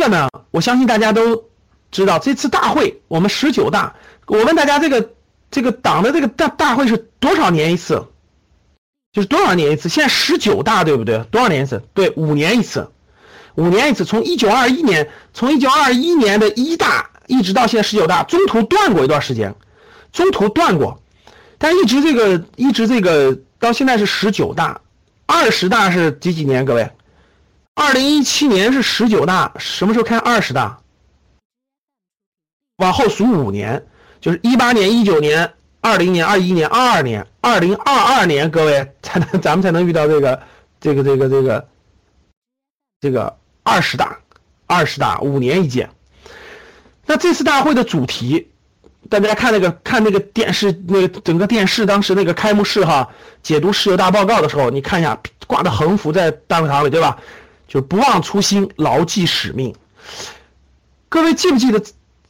个呢，我相信大家都知道，这次大会我们十九大，我问大家这个这个党的这个大大会是多少年一次？就是多少年一次？现在十九大对不对？多少年一次？对，五年一次，五年一次。从一九二一年，从一九二一年的一大一直到现在十九大，中途断过一段时间，中途断过，但一直这个一直这个到现在是十九大，二十大是几几年？各位，二零一七年是十九大，什么时候开二十大？往后数五年，就是一八年、一九年。二零年、二一年、二二年、二零二二年，各位才能 咱们才能遇到这个这个这个这个这个二十大，二十大五年一届。那这次大会的主题，大家看那个看那个电视，那个整个电视当时那个开幕式哈，解读石油大报告的时候，你看一下挂的横幅在大会堂里，对吧？就不忘初心，牢记使命。各位记不记得？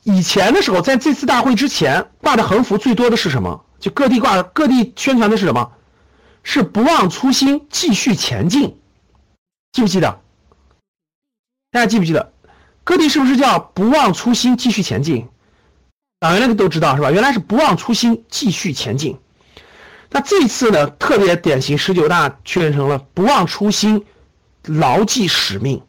以前的时候，在这次大会之前挂的横幅最多的是什么？就各地挂各地宣传的是什么？是不忘初心，继续前进。记不记得？大家记不记得？各地是不是叫不忘初心，继续前进？党员那个都知道是吧？原来是不忘初心，继续前进。那这次呢，特别典型，十九大确认成了不忘初心，牢记使命。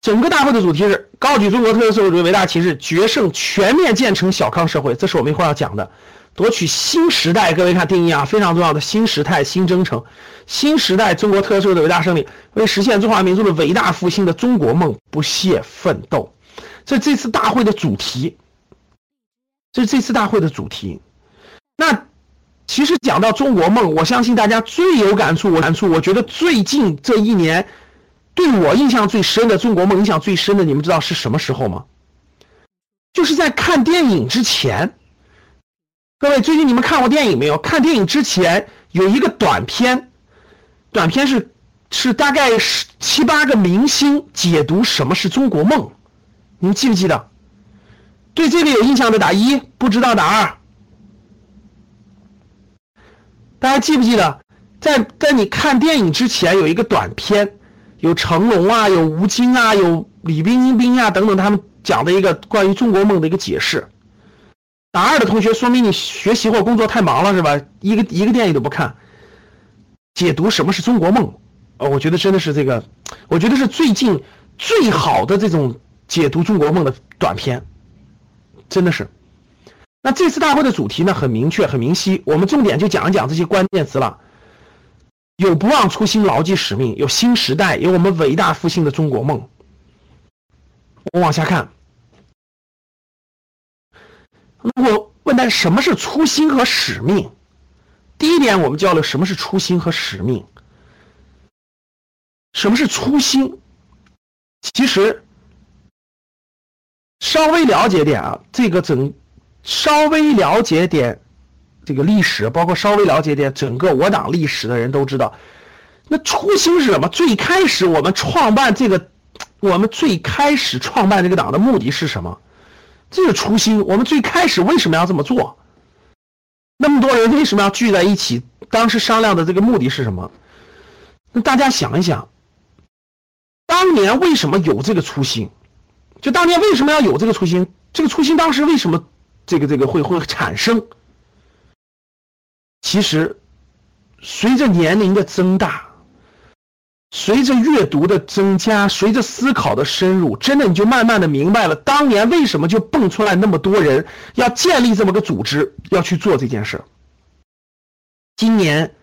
整个大会的主题是高举中国特色社会主义伟大旗帜，决胜全面建成小康社会。这是我们一会儿要讲的，夺取新时代。各位看定义啊，非常重要的新时代新征程，新时代中国特色社会的伟大胜利，为实现中华民族的伟大复兴的中国梦不懈奋斗。这这次大会的主题，这是这次大会的主题。那其实讲到中国梦，我相信大家最有感触。我感触，我觉得最近这一年。对我印象最深的中国梦，印象最深的，你们知道是什么时候吗？就是在看电影之前。各位，最近你们看过电影没有？看电影之前有一个短片，短片是是大概是七八个明星解读什么是中国梦，你们记不记得？对这个有印象的打一，不知道打二。大家记不记得，在在你看电影之前有一个短片？有成龙啊，有吴京啊，有李冰冰啊等等，他们讲的一个关于中国梦的一个解释。大二的同学，说明你学习或工作太忙了是吧？一个一个电影都不看，解读什么是中国梦？呃，我觉得真的是这个，我觉得是最近最好的这种解读中国梦的短片，真的是。那这次大会的主题呢，很明确，很明晰，我们重点就讲一讲这些关键词了。有不忘初心、牢记使命，有新时代，有我们伟大复兴的中国梦。我往下看，我问大家什么是初心和使命？第一点，我们教了什么是初心和使命。什么是初心？其实稍微了解点啊，这个整稍微了解点。这个历史，包括稍微了解点整个我党历史的人都知道，那初心是什么？最开始我们创办这个，我们最开始创办这个党的目的是什么？这是初心。我们最开始为什么要这么做？那么多人为什么要聚在一起？当时商量的这个目的是什么？那大家想一想，当年为什么有这个初心？就当年为什么要有这个初心？这个初心当时为什么这个这个会会产生？其实，随着年龄的增大，随着阅读的增加，随着思考的深入，真的你就慢慢的明白了，当年为什么就蹦出来那么多人要建立这么个组织，要去做这件事。今年，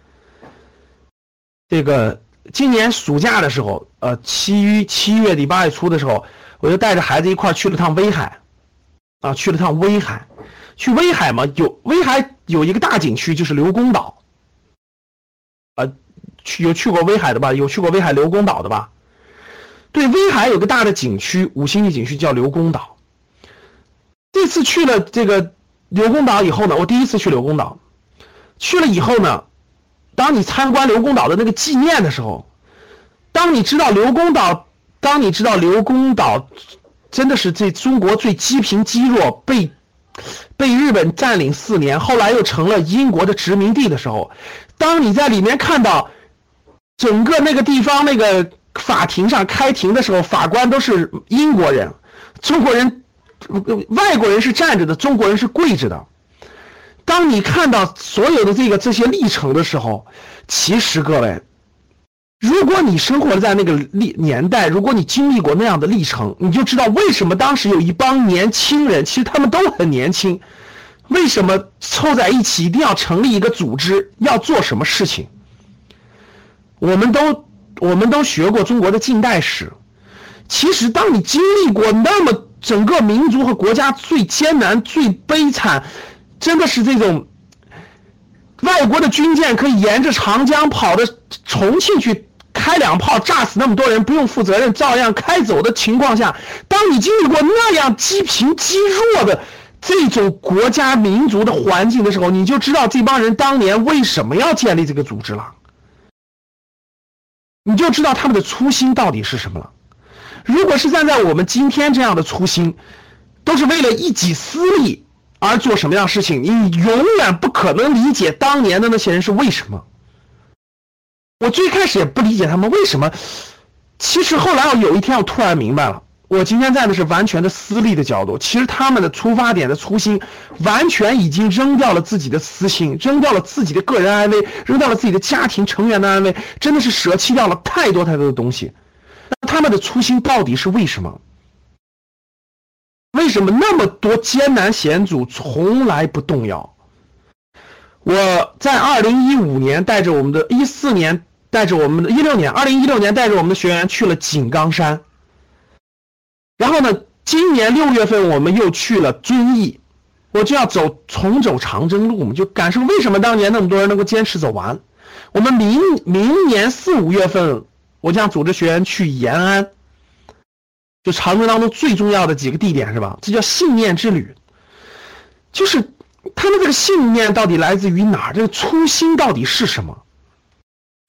这个今年暑假的时候，呃，七七月底八月初的时候，我就带着孩子一块去了趟威海，啊，去了趟威海。去威海嘛？有威海有一个大景区，就是刘公岛。啊，去有去过威海的吧？有去过威海刘公岛的吧？对，威海有个大的景区，五星级景区叫刘公岛。这次去了这个刘公岛以后呢，我第一次去刘公岛，去了以后呢，当你参观刘公岛的那个纪念的时候，当你知道刘公岛，当你知道刘公岛真的是这中国最积贫积弱被。被日本占领四年，后来又成了英国的殖民地的时候，当你在里面看到整个那个地方那个法庭上开庭的时候，法官都是英国人，中国人、外国人是站着的，中国人是跪着的。当你看到所有的这个这些历程的时候，其实各位，如果你生活在那个历年代，如果你经历过那样的历程，你就知道为什么当时有一帮年轻人，其实他们都很年轻，为什么凑在一起一定要成立一个组织，要做什么事情？我们都。我们都学过中国的近代史，其实当你经历过那么整个民族和国家最艰难、最悲惨，真的是这种外国的军舰可以沿着长江跑到重庆去开两炮炸死那么多人，不用负责任照样开走的情况下，当你经历过那样积贫积弱的这种国家民族的环境的时候，你就知道这帮人当年为什么要建立这个组织了。你就知道他们的初心到底是什么了。如果是站在我们今天这样的初心，都是为了一己私利而做什么样的事情，你永远不可能理解当年的那些人是为什么。我最开始也不理解他们为什么，其实后来我有一天我突然明白了。我今天站的是完全的私利的角度，其实他们的出发点的初心，完全已经扔掉了自己的私心，扔掉了自己的个人安危，扔掉了自己的家庭成员的安危，真的是舍弃掉了太多太多的东西。那他们的初心到底是为什么？为什么那么多艰难险阻从来不动摇？我在二零一五年带着我们的一四年带着我们的一六年二零一六年带着我们的学员去了井冈山。然后呢？今年六月份我们又去了遵义，我就要走重走长征路我们，就感受为什么当年那么多人能够坚持走完。我们明明年四五月份，我将组织学员去延安，就长征当中最重要的几个地点是吧？这叫信念之旅，就是他们这个信念到底来自于哪儿？这个初心到底是什么？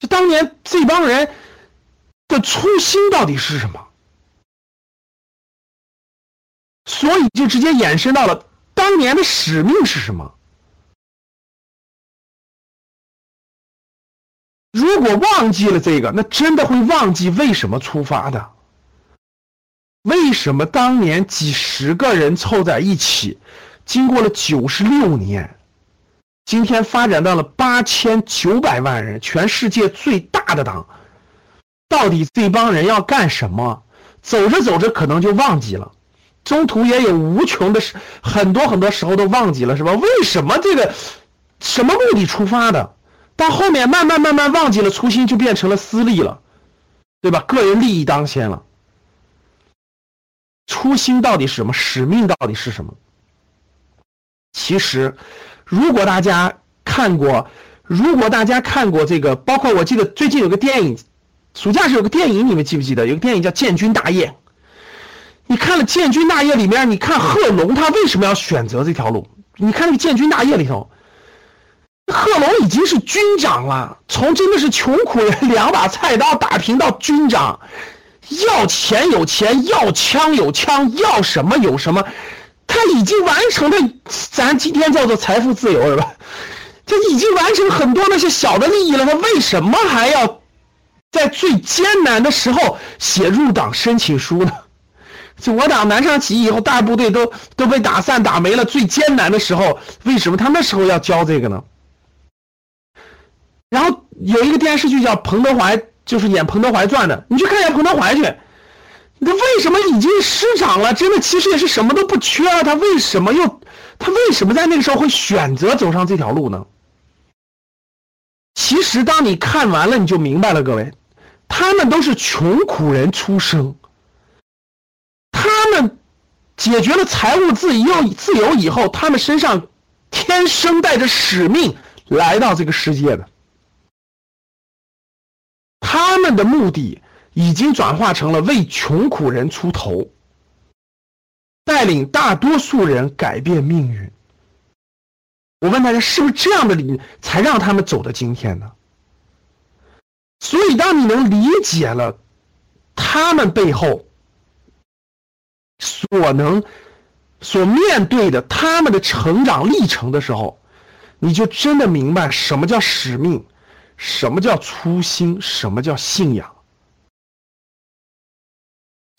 当年这帮人的初心到底是什么？所以就直接延伸到了当年的使命是什么？如果忘记了这个，那真的会忘记为什么出发的。为什么当年几十个人凑在一起，经过了九十六年，今天发展到了八千九百万人，全世界最大的党，到底这帮人要干什么？走着走着，可能就忘记了。中途也有无穷的时，很多很多时候都忘记了，是吧？为什么这个什么目的出发的？到后面慢慢慢慢忘记了初心，就变成了私利了，对吧？个人利益当先了。初心到底是什么？使命到底是什么？其实，如果大家看过，如果大家看过这个，包括我记得最近有个电影，暑假是有个电影，你们记不记得？有个电影叫《建军大业》。你看了《建军大业》里面，你看贺龙他为什么要选择这条路？你看那个《建军大业》里头，贺龙已经是军长了，从真的是穷苦人两把菜刀打拼到军长，要钱有钱，要枪有枪，要什么有什么，他已经完成了咱今天叫做财富自由是吧？他已经完成很多那些小的利益了，他为什么还要在最艰难的时候写入党申请书呢？就我党南昌起义以后，大部队都都被打散打没了。最艰难的时候，为什么他那时候要教这个呢？然后有一个电视剧叫彭德怀，就是演彭德怀传的，你去看一下彭德怀去。他为什么已经失长了？真的其实也是什么都不缺了，他为什么又他为什么在那个时候会选择走上这条路呢？其实当你看完了，你就明白了，各位，他们都是穷苦人出生。他们解决了财务自由自由以后，他们身上天生带着使命来到这个世界的。他们的目的已经转化成了为穷苦人出头，带领大多数人改变命运。我问大家，是不是这样的理才让他们走到今天呢？所以，当你能理解了他们背后。所能所面对的他们的成长历程的时候，你就真的明白什么叫使命，什么叫初心，什么叫信仰。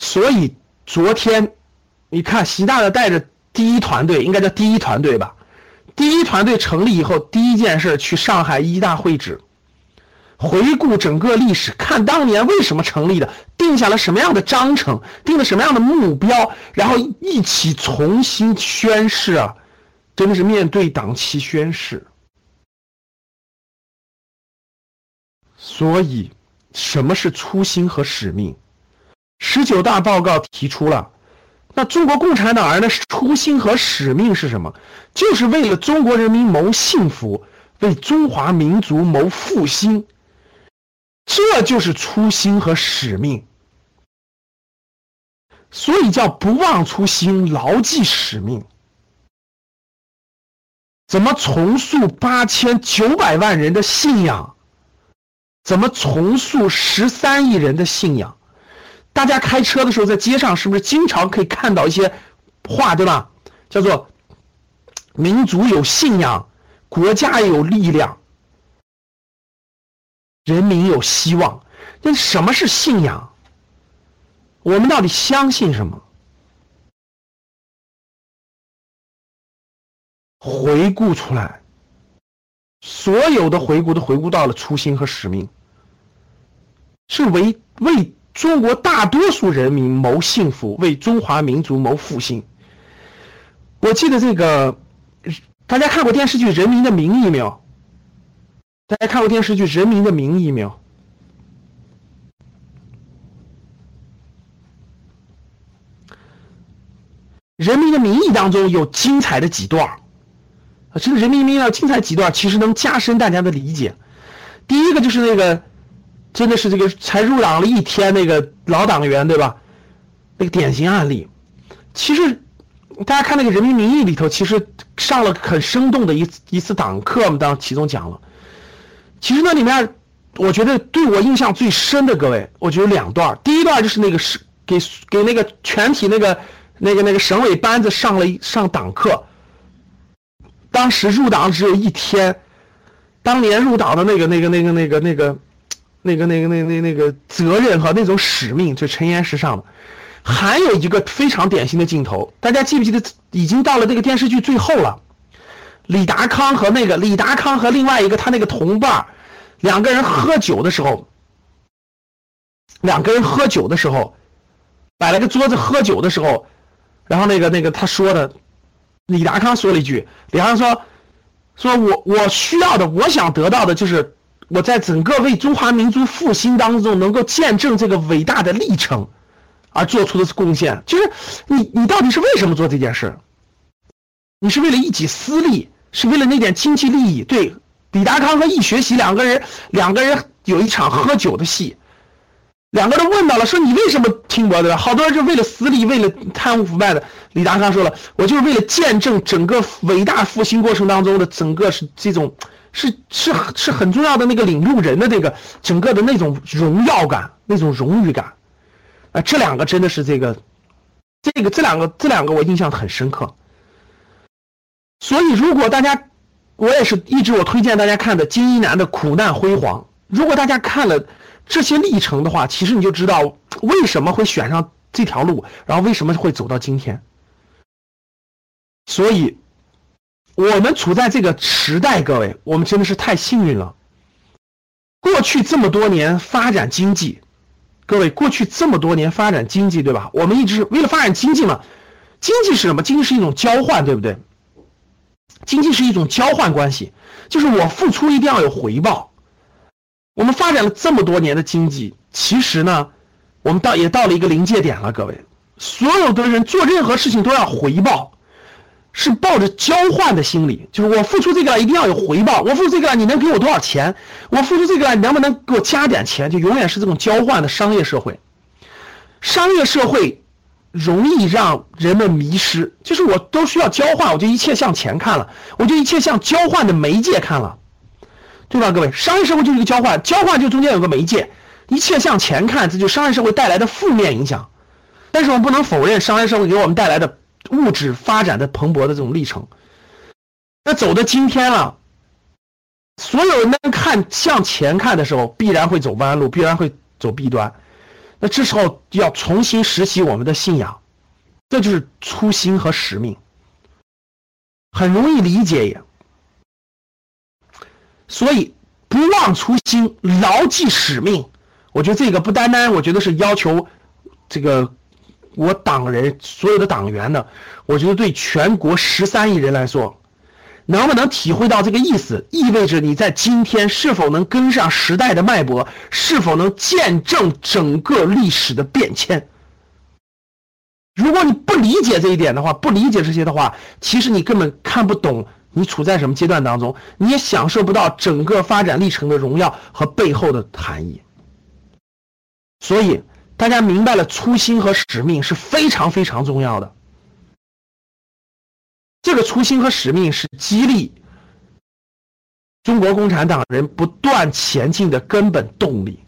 所以昨天你看习大大带着第一团队，应该叫第一团队吧？第一团队成立以后，第一件事去上海一大会址，回顾整个历史，看当年为什么成立的，定下了什么样的章程，定了什么样的目标，然后一起重新宣誓啊！真的是面对党旗宣誓。所以，什么是初心和使命？十九大报告提出了，那中国共产党人的初心和使命是什么？就是为了中国人民谋幸福，为中华民族谋复兴。这就是初心和使命。所以叫不忘初心，牢记使命。怎么重塑八千九百万人的信仰？怎么重塑十三亿人的信仰？大家开车的时候在街上是不是经常可以看到一些话，对吧？叫做“民族有信仰，国家有力量，人民有希望”。那什么是信仰？我们到底相信什么？回顾出来。所有的回顾都回顾到了初心和使命，是为为中国大多数人民谋幸福，为中华民族谋复兴。我记得这个，大家看过电视剧《人民的名义》没有？大家看过电视剧《人民的名义》没有？《人民的名义》当中有精彩的几段这个人民的名义要精彩几段，其实能加深大家的理解。第一个就是那个，真的是这个才入党了一天那个老党员，对吧？那个典型案例，其实大家看那个人民名义里头，其实上了很生动的一一次党课嘛，当其中讲了。其实那里面，我觉得对我印象最深的各位，我觉得两段。第一段就是那个是给给那个全体那个那个那个省委班子上了一上党课。当时入党只有一天，当年入党的那个、那个、那个、那个、那个、那个、那个、那那那个责任和那种使命，就陈岩石上的。还有一个非常典型的镜头，大家记不记得？已经到了这个电视剧最后了，李达康和那个李达康和另外一个他那个同伴，两个人喝酒的时候，两个人喝酒的时候，摆了个桌子喝酒的时候，然后那个那个他说的。李达康说了一句：“李达康说，说我我需要的，我想得到的就是我在整个为中华民族复兴当中能够见证这个伟大的历程，而做出的贡献。就是你你到底是为什么做这件事？你是为了一己私利，是为了那点经济利益？对，李达康和易学习两个人两个人有一场喝酒的戏。”两个人问到了，说你为什么听我的？好多人就为了私利，为了贪污腐败的。李达康说了，我就是为了见证整个伟大复兴过程当中的整个是这种，是是是很重要的那个领路人的这个整个的那种荣耀感，那种荣誉感。啊，这两个真的是这个，这个这两个这两个我印象很深刻。所以如果大家，我也是一直我推荐大家看的金一南的苦难辉煌。如果大家看了。这些历程的话，其实你就知道为什么会选上这条路，然后为什么会走到今天。所以，我们处在这个时代，各位，我们真的是太幸运了。过去这么多年发展经济，各位，过去这么多年发展经济，对吧？我们一直为了发展经济嘛，经济是什么？经济是一种交换，对不对？经济是一种交换关系，就是我付出一定要有回报。我们发展了这么多年的经济，其实呢，我们到也到了一个临界点了。各位，所有的人做任何事情都要回报，是抱着交换的心理，就是我付出这个，一定要有回报。我付出这个，你能给我多少钱？我付出这个，你能不能给我加点钱？就永远是这种交换的商业社会。商业社会容易让人们迷失，就是我都需要交换，我就一切向钱看了，我就一切向交换的媒介看了。对吧，各位？商业社会就是一个交换，交换就中间有个媒介，一切向前看，这就商业社会带来的负面影响。但是我们不能否认商业社会给我们带来的物质发展的蓬勃的这种历程。那走到今天了，所有人能看向前看的时候，必然会走弯路，必然会走弊端。那这时候要重新拾起我们的信仰，这就是初心和使命，很容易理解也。所以不忘初心，牢记使命。我觉得这个不单单，我觉得是要求这个我党人所有的党员呢，我觉得对全国十三亿人来说。能不能体会到这个意思？意味着你在今天是否能跟上时代的脉搏，是否能见证整个历史的变迁？如果你不理解这一点的话，不理解这些的话，其实你根本看不懂你处在什么阶段当中，你也享受不到整个发展历程的荣耀和背后的含义。所以，大家明白了初心和使命是非常非常重要的。这个初心和使命是激励中国共产党人不断前进的根本动力。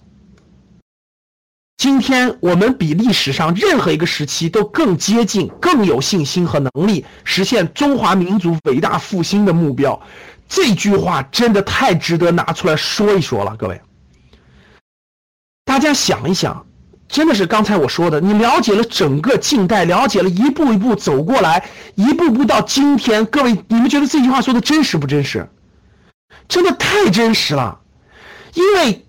今天我们比历史上任何一个时期都更接近、更有信心和能力实现中华民族伟大复兴的目标。这句话真的太值得拿出来说一说了，各位，大家想一想。真的是刚才我说的，你了解了整个近代，了解了一步一步走过来，一步步到今天。各位，你们觉得这句话说的真实不真实？真的太真实了。因为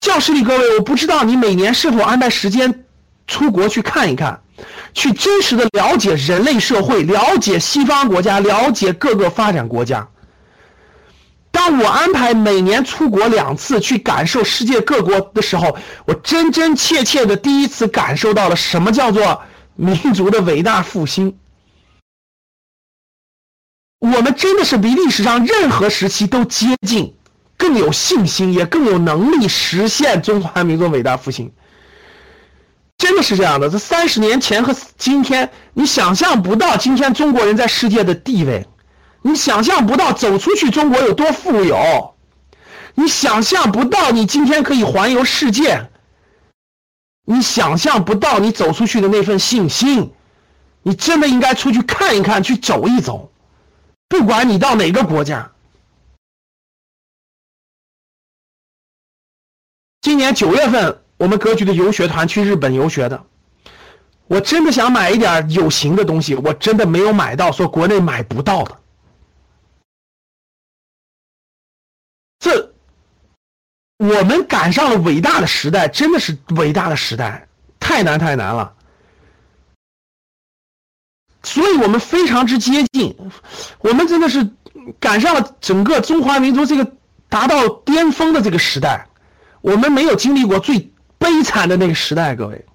教室里各位，我不知道你每年是否安排时间出国去看一看，去真实的了解人类社会，了解西方国家，了解各个发展国家。当我安排每年出国两次去感受世界各国的时候，我真真切切的第一次感受到了什么叫做民族的伟大复兴。我们真的是比历史上任何时期都接近，更有信心，也更有能力实现中华民族伟大复兴。真的是这样的，这三十年前和今天，你想象不到今天中国人在世界的地位。你想象不到走出去中国有多富有，你想象不到你今天可以环游世界，你想象不到你走出去的那份信心，你真的应该出去看一看，去走一走，不管你到哪个国家。今年九月份，我们格局的游学团去日本游学的，我真的想买一点有形的东西，我真的没有买到，说国内买不到的。这，我们赶上了伟大的时代，真的是伟大的时代，太难太难了。所以我们非常之接近，我们真的是赶上了整个中华民族这个达到巅峰的这个时代。我们没有经历过最悲惨的那个时代，各位，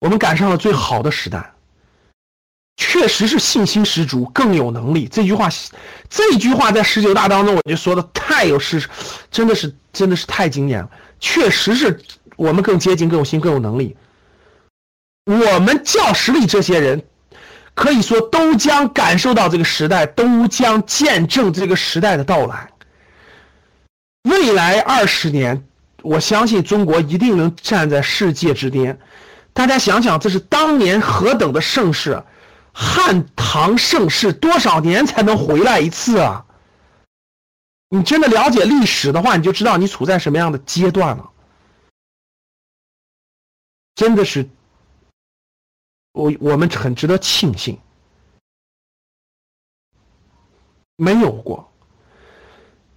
我们赶上了最好的时代。确实是信心十足，更有能力。这句话，这句话在十九大当中，我就说的太有事实，真的是，真的是太经典了。确实是我们更接近，更有心，更有能力。我们教室里这些人，可以说都将感受到这个时代，都将见证这个时代的到来。未来二十年，我相信中国一定能站在世界之巅。大家想想，这是当年何等的盛世！汉唐盛世多少年才能回来一次啊？你真的了解历史的话，你就知道你处在什么样的阶段了。真的是，我我们很值得庆幸，没有过。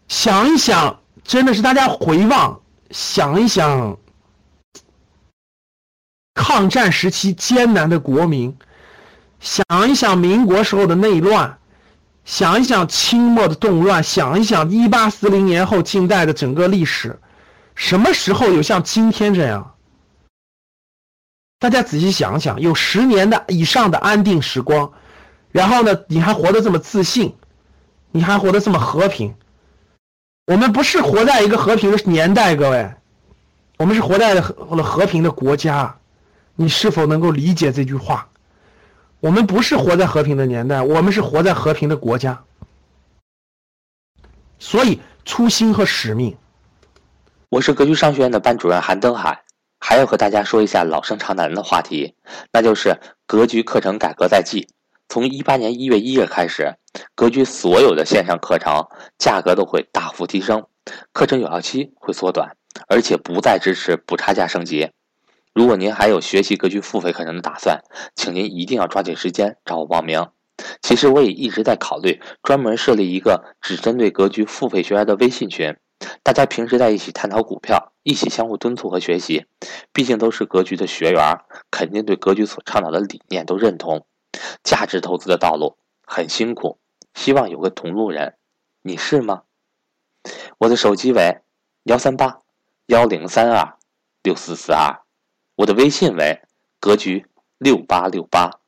想一想，真的是大家回望，想一想，抗战时期艰难的国民。想一想民国时候的内乱，想一想清末的动乱，想一想一八四零年后近代的整个历史，什么时候有像今天这样？大家仔细想想，有十年的以上的安定时光，然后呢，你还活得这么自信，你还活得这么和平。我们不是活在一个和平的年代，各位，我们是活在了和平的国家。你是否能够理解这句话？我们不是活在和平的年代，我们是活在和平的国家。所以初心和使命。我是格局商学院的班主任韩登海，还要和大家说一下老生常谈的话题，那就是格局课程改革在即。从一八年一月一日开始，格局所有的线上课程价格都会大幅提升，课程有效期会缩短，而且不再支持补差价升级。如果您还有学习格局付费课程的打算，请您一定要抓紧时间找我报名。其实我也一直在考虑专门设立一个只针对格局付费学员的微信群，大家平时在一起探讨股票，一起相互敦促和学习。毕竟都是格局的学员，肯定对格局所倡导的理念都认同。价值投资的道路很辛苦，希望有个同路人，你是吗？我的手机为幺三八幺零三二六四四二，我的微信为格局六八六八。